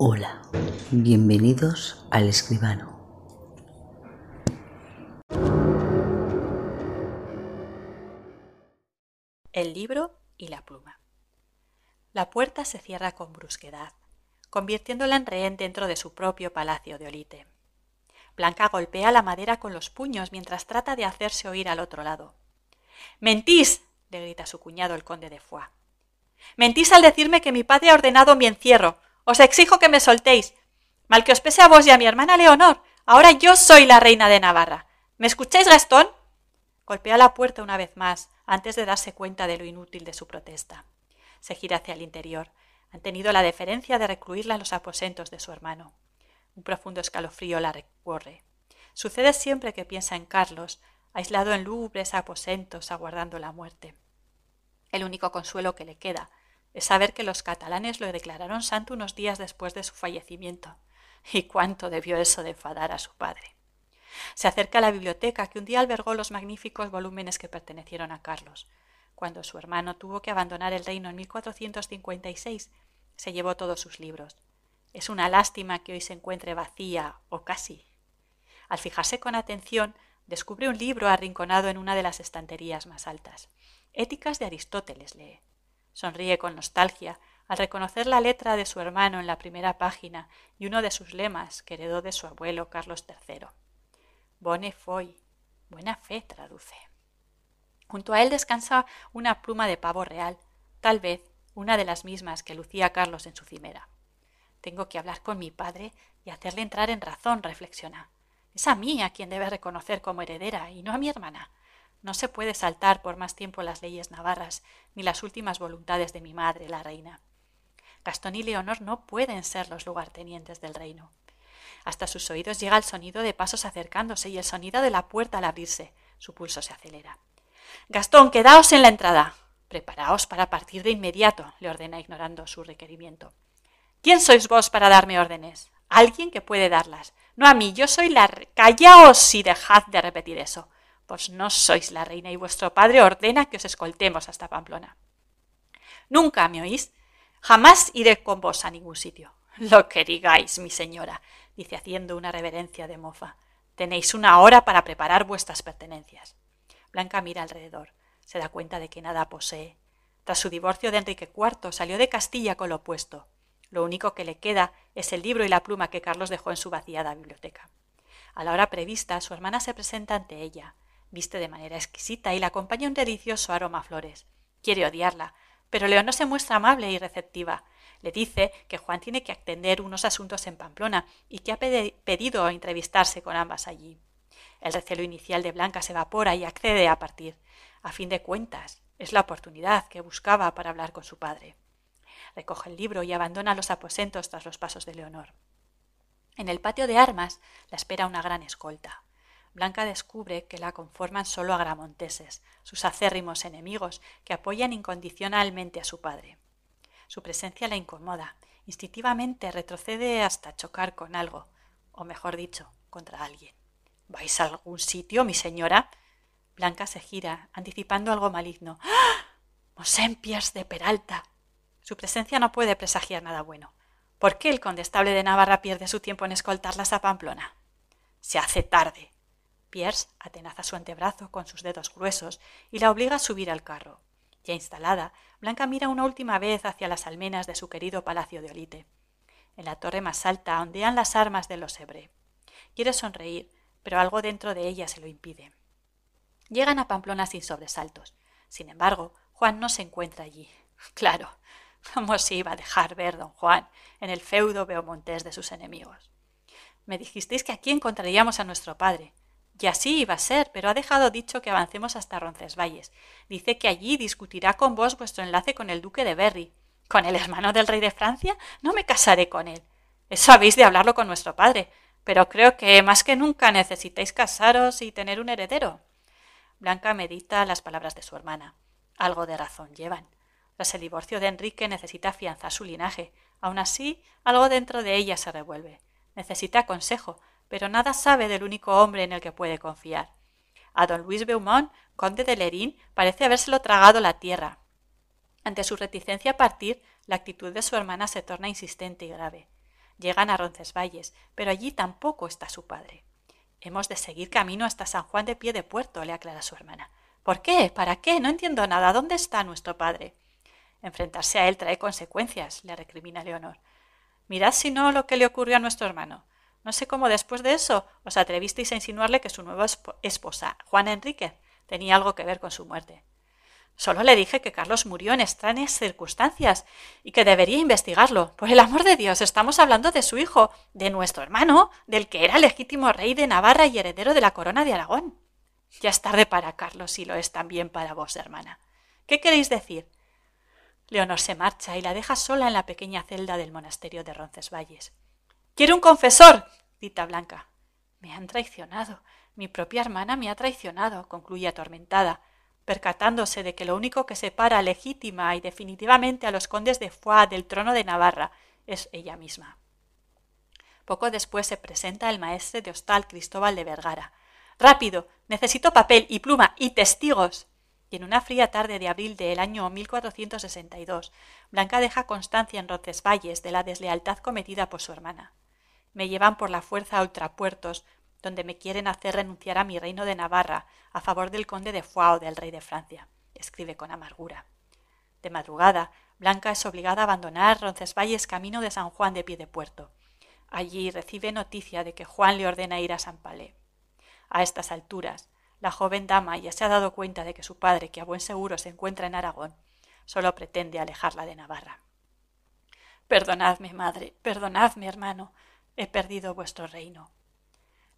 Hola, bienvenidos al escribano. El libro y la pluma. La puerta se cierra con brusquedad, convirtiéndola en rehén dentro de su propio palacio de Olite. Blanca golpea la madera con los puños mientras trata de hacerse oír al otro lado. ¡Mentís! le grita su cuñado el conde de Foix. Mentís al decirme que mi padre ha ordenado mi encierro. Os exijo que me soltéis. Mal que os pese a vos y a mi hermana Leonor, ahora yo soy la reina de Navarra. ¿Me escucháis, Gastón? Golpea la puerta una vez más, antes de darse cuenta de lo inútil de su protesta. Se gira hacia el interior. Han tenido la deferencia de recluirla en los aposentos de su hermano. Un profundo escalofrío la recorre. Sucede siempre que piensa en Carlos, aislado en lúgubres aposentos, aguardando la muerte. El único consuelo que le queda es saber que los catalanes lo declararon santo unos días después de su fallecimiento. Y cuánto debió eso de enfadar a su padre. Se acerca a la biblioteca que un día albergó los magníficos volúmenes que pertenecieron a Carlos. Cuando su hermano tuvo que abandonar el reino en 1456, se llevó todos sus libros. Es una lástima que hoy se encuentre vacía, o casi. Al fijarse con atención, descubre un libro arrinconado en una de las estanterías más altas. Éticas de Aristóteles lee. Sonríe con nostalgia al reconocer la letra de su hermano en la primera página y uno de sus lemas que heredó de su abuelo Carlos III. Bone foi, buena fe traduce. Junto a él descansa una pluma de pavo real, tal vez una de las mismas que lucía Carlos en su cimera. Tengo que hablar con mi padre y hacerle entrar en razón, reflexiona. Es a mí a quien debe reconocer como heredera y no a mi hermana. No se puede saltar por más tiempo las leyes navarras, ni las últimas voluntades de mi madre, la reina. Gastón y Leonor no pueden ser los lugartenientes del reino. Hasta sus oídos llega el sonido de pasos acercándose y el sonido de la puerta al abrirse. Su pulso se acelera. Gastón, quedaos en la entrada. Preparaos para partir de inmediato, le ordena ignorando su requerimiento. ¿Quién sois vos para darme órdenes? Alguien que puede darlas. No a mí, yo soy la... Callaos y dejad de repetir eso. Pues no sois la reina y vuestro padre ordena que os escoltemos hasta Pamplona. Nunca, ¿me oís? Jamás iré con vos a ningún sitio. Lo que digáis, mi señora, dice haciendo una reverencia de mofa. Tenéis una hora para preparar vuestras pertenencias. Blanca mira alrededor. Se da cuenta de que nada posee. Tras su divorcio de Enrique IV salió de Castilla con lo opuesto. Lo único que le queda es el libro y la pluma que Carlos dejó en su vaciada biblioteca. A la hora prevista, su hermana se presenta ante ella. Viste de manera exquisita y la acompaña un delicioso aroma a flores. Quiere odiarla, pero Leonor se muestra amable y receptiva. Le dice que Juan tiene que atender unos asuntos en Pamplona y que ha pedido entrevistarse con ambas allí. El recelo inicial de Blanca se evapora y accede a partir. A fin de cuentas, es la oportunidad que buscaba para hablar con su padre. Recoge el libro y abandona los aposentos tras los pasos de Leonor. En el patio de armas la espera una gran escolta. Blanca descubre que la conforman solo agramonteses, sus acérrimos enemigos, que apoyan incondicionalmente a su padre. Su presencia la incomoda. Instintivamente retrocede hasta chocar con algo, o mejor dicho, contra alguien. ¿Vais a algún sitio, mi señora? Blanca se gira, anticipando algo maligno. ¡Ah! Mosempias de Peralta. Su presencia no puede presagiar nada bueno. ¿Por qué el condestable de Navarra pierde su tiempo en escoltarlas a Pamplona? Se hace tarde, Pierce atenaza su antebrazo con sus dedos gruesos y la obliga a subir al carro. Ya instalada, Blanca mira una última vez hacia las almenas de su querido palacio de Olite. En la torre más alta ondean las armas de los Hebre. Quiere sonreír, pero algo dentro de ella se lo impide. Llegan a Pamplona sin sobresaltos. Sin embargo, Juan no se encuentra allí. Claro, ¿cómo se iba a dejar ver don Juan en el feudo beomontés de sus enemigos? Me dijisteis que aquí encontraríamos a nuestro padre. Y así iba a ser, pero ha dejado dicho que avancemos hasta Roncesvalles. Dice que allí discutirá con vos vuestro enlace con el duque de Berry. ¿Con el hermano del rey de Francia? No me casaré con él. Eso habéis de hablarlo con nuestro padre. Pero creo que más que nunca necesitáis casaros y tener un heredero. Blanca medita las palabras de su hermana. Algo de razón llevan. Tras el divorcio de Enrique necesita afianzar su linaje. Aun así, algo dentro de ella se revuelve. Necesita consejo, pero nada sabe del único hombre en el que puede confiar. A don Luis Beaumont, conde de Lerín, parece habérselo tragado la tierra. Ante su reticencia a partir, la actitud de su hermana se torna insistente y grave. Llegan a Roncesvalles, pero allí tampoco está su padre. Hemos de seguir camino hasta San Juan de Pie de Puerto, le aclara su hermana. ¿Por qué? ¿Para qué? No entiendo nada. ¿Dónde está nuestro padre? Enfrentarse a él trae consecuencias, le recrimina Leonor. Mirad si no lo que le ocurrió a nuestro hermano. No sé cómo después de eso os atrevisteis a insinuarle que su nueva esposa, Juana Enríquez, tenía algo que ver con su muerte. Solo le dije que Carlos murió en extrañas circunstancias y que debería investigarlo. Por el amor de Dios, estamos hablando de su hijo, de nuestro hermano, del que era legítimo rey de Navarra y heredero de la corona de Aragón. Ya es tarde para Carlos y lo es también para vos, hermana. ¿Qué queréis decir? Leonor se marcha y la deja sola en la pequeña celda del monasterio de Roncesvalles. Quiero un confesor. grita Blanca. Me han traicionado. Mi propia hermana me ha traicionado, concluye atormentada percatándose de que lo único que separa legítima y definitivamente a los condes de Foix del trono de Navarra es ella misma. Poco después se presenta el maestre de hostal Cristóbal de Vergara. Rápido, necesito papel y pluma y testigos. Y en una fría tarde de abril del año 1462, Blanca deja constancia en Roncesvalles de la deslealtad cometida por su hermana. Me llevan por la fuerza a ultrapuertos donde me quieren hacer renunciar a mi reino de Navarra a favor del conde de Foix o del rey de Francia, escribe con amargura. De madrugada, Blanca es obligada a abandonar Roncesvalles camino de San Juan de Piedepuerto. Allí recibe noticia de que Juan le ordena ir a San Palé. A estas alturas, la joven dama ya se ha dado cuenta de que su padre, que a buen seguro se encuentra en Aragón, solo pretende alejarla de Navarra. Perdonadme, madre, perdonadme, hermano, he perdido vuestro reino.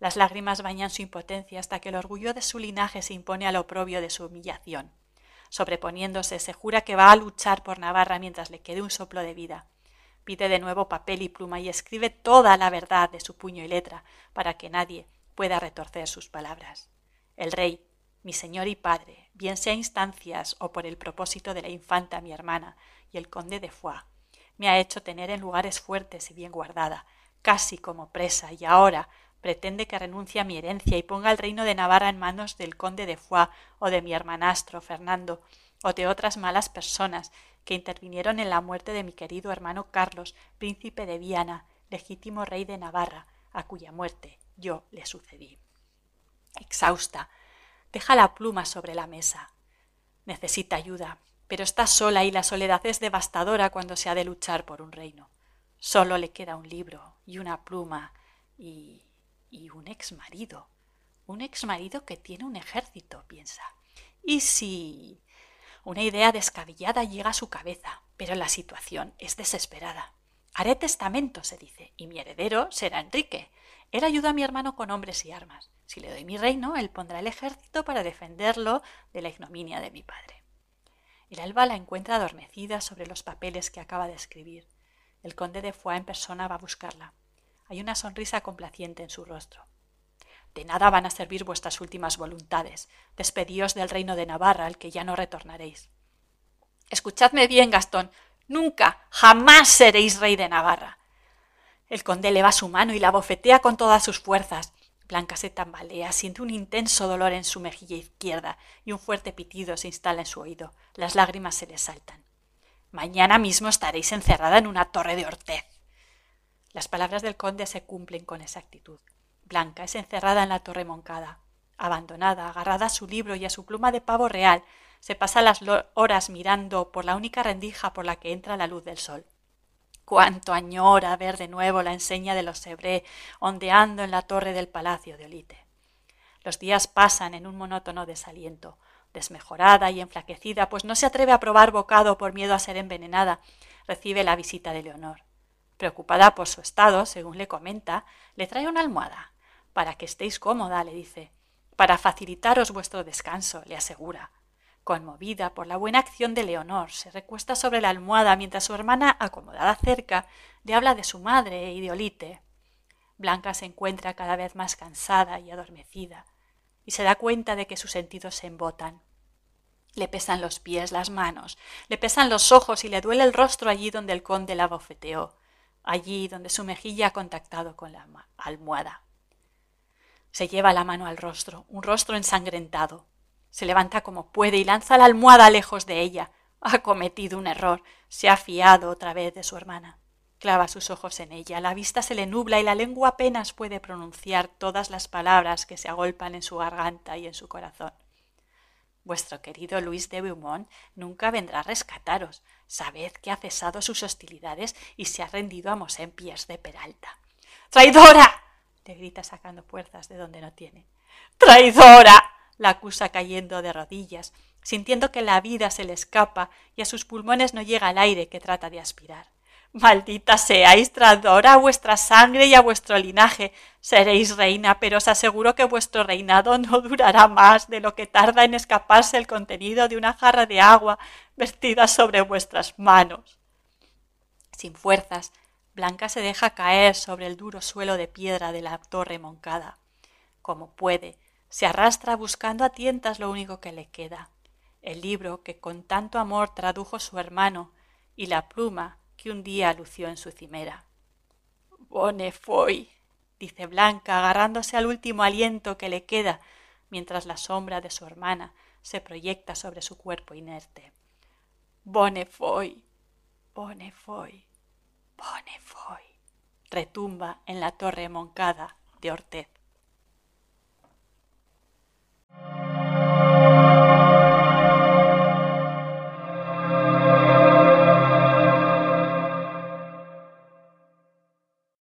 Las lágrimas bañan su impotencia hasta que el orgullo de su linaje se impone al oprobio de su humillación. Sobreponiéndose, se jura que va a luchar por Navarra mientras le quede un soplo de vida. Pide de nuevo papel y pluma y escribe toda la verdad de su puño y letra para que nadie pueda retorcer sus palabras. El rey, mi señor y padre, bien sea instancias o por el propósito de la infanta mi hermana y el conde de Foix, me ha hecho tener en lugares fuertes y bien guardada, casi como presa, y ahora, pretende que renuncie a mi herencia y ponga el reino de Navarra en manos del conde de Foix o de mi hermanastro Fernando o de otras malas personas que intervinieron en la muerte de mi querido hermano Carlos, príncipe de Viana, legítimo rey de Navarra, a cuya muerte yo le sucedí. Exhausta, deja la pluma sobre la mesa. Necesita ayuda, pero está sola y la soledad es devastadora cuando se ha de luchar por un reino. Solo le queda un libro y una pluma y y un ex marido. Un ex marido que tiene un ejército, piensa. ¿Y si? Una idea descabellada llega a su cabeza, pero la situación es desesperada. Haré testamento, se dice, y mi heredero será Enrique. Él ayuda a mi hermano con hombres y armas. Si le doy mi reino, él pondrá el ejército para defenderlo de la ignominia de mi padre. El alba la encuentra adormecida sobre los papeles que acaba de escribir. El conde de Foix en persona va a buscarla. Hay una sonrisa complaciente en su rostro. De nada van a servir vuestras últimas voluntades. Despedíos del reino de Navarra, al que ya no retornaréis. Escuchadme bien, Gastón. Nunca, jamás seréis rey de Navarra. El conde leva su mano y la bofetea con todas sus fuerzas. Blanca se tambalea, siente un intenso dolor en su mejilla izquierda y un fuerte pitido se instala en su oído. Las lágrimas se le saltan. Mañana mismo estaréis encerrada en una torre de Ortez. Las palabras del conde se cumplen con exactitud. Blanca es encerrada en la torre Moncada. Abandonada, agarrada a su libro y a su pluma de pavo real, se pasa las horas mirando por la única rendija por la que entra la luz del sol. Cuánto añora ver de nuevo la enseña de los Sebré ondeando en la torre del palacio de Olite. Los días pasan en un monótono desaliento. Desmejorada y enflaquecida, pues no se atreve a probar bocado por miedo a ser envenenada, recibe la visita de Leonor. Preocupada por su estado, según le comenta, le trae una almohada. Para que estéis cómoda, le dice. Para facilitaros vuestro descanso, le asegura. Conmovida por la buena acción de Leonor, se recuesta sobre la almohada mientras su hermana, acomodada cerca, le habla de su madre y de Olite. Blanca se encuentra cada vez más cansada y adormecida, y se da cuenta de que sus sentidos se embotan. Le pesan los pies, las manos, le pesan los ojos y le duele el rostro allí donde el conde la bofeteó allí donde su mejilla ha contactado con la almohada. Se lleva la mano al rostro, un rostro ensangrentado. Se levanta como puede y lanza la almohada lejos de ella. Ha cometido un error. Se ha fiado otra vez de su hermana. Clava sus ojos en ella, la vista se le nubla y la lengua apenas puede pronunciar todas las palabras que se agolpan en su garganta y en su corazón. Vuestro querido Luis de Beaumont nunca vendrá a rescataros. Sabed que ha cesado sus hostilidades y se ha rendido a Mosén Piers de Peralta. ¡Traidora! le grita sacando fuerzas de donde no tiene. ¡Traidora! la acusa cayendo de rodillas, sintiendo que la vida se le escapa y a sus pulmones no llega el aire que trata de aspirar. Maldita seáis, traidora a vuestra sangre y a vuestro linaje. Seréis reina, pero os aseguro que vuestro reinado no durará más de lo que tarda en escaparse el contenido de una jarra de agua vertida sobre vuestras manos. Sin fuerzas, Blanca se deja caer sobre el duro suelo de piedra de la torre moncada. Como puede, se arrastra buscando a tientas lo único que le queda, el libro que con tanto amor tradujo su hermano y la pluma que un día lució en su cimera. Bone foi, dice Blanca, agarrándose al último aliento que le queda, mientras la sombra de su hermana se proyecta sobre su cuerpo inerte. Bone foi, bone foi, bone foi, retumba en la torre moncada de Ortez.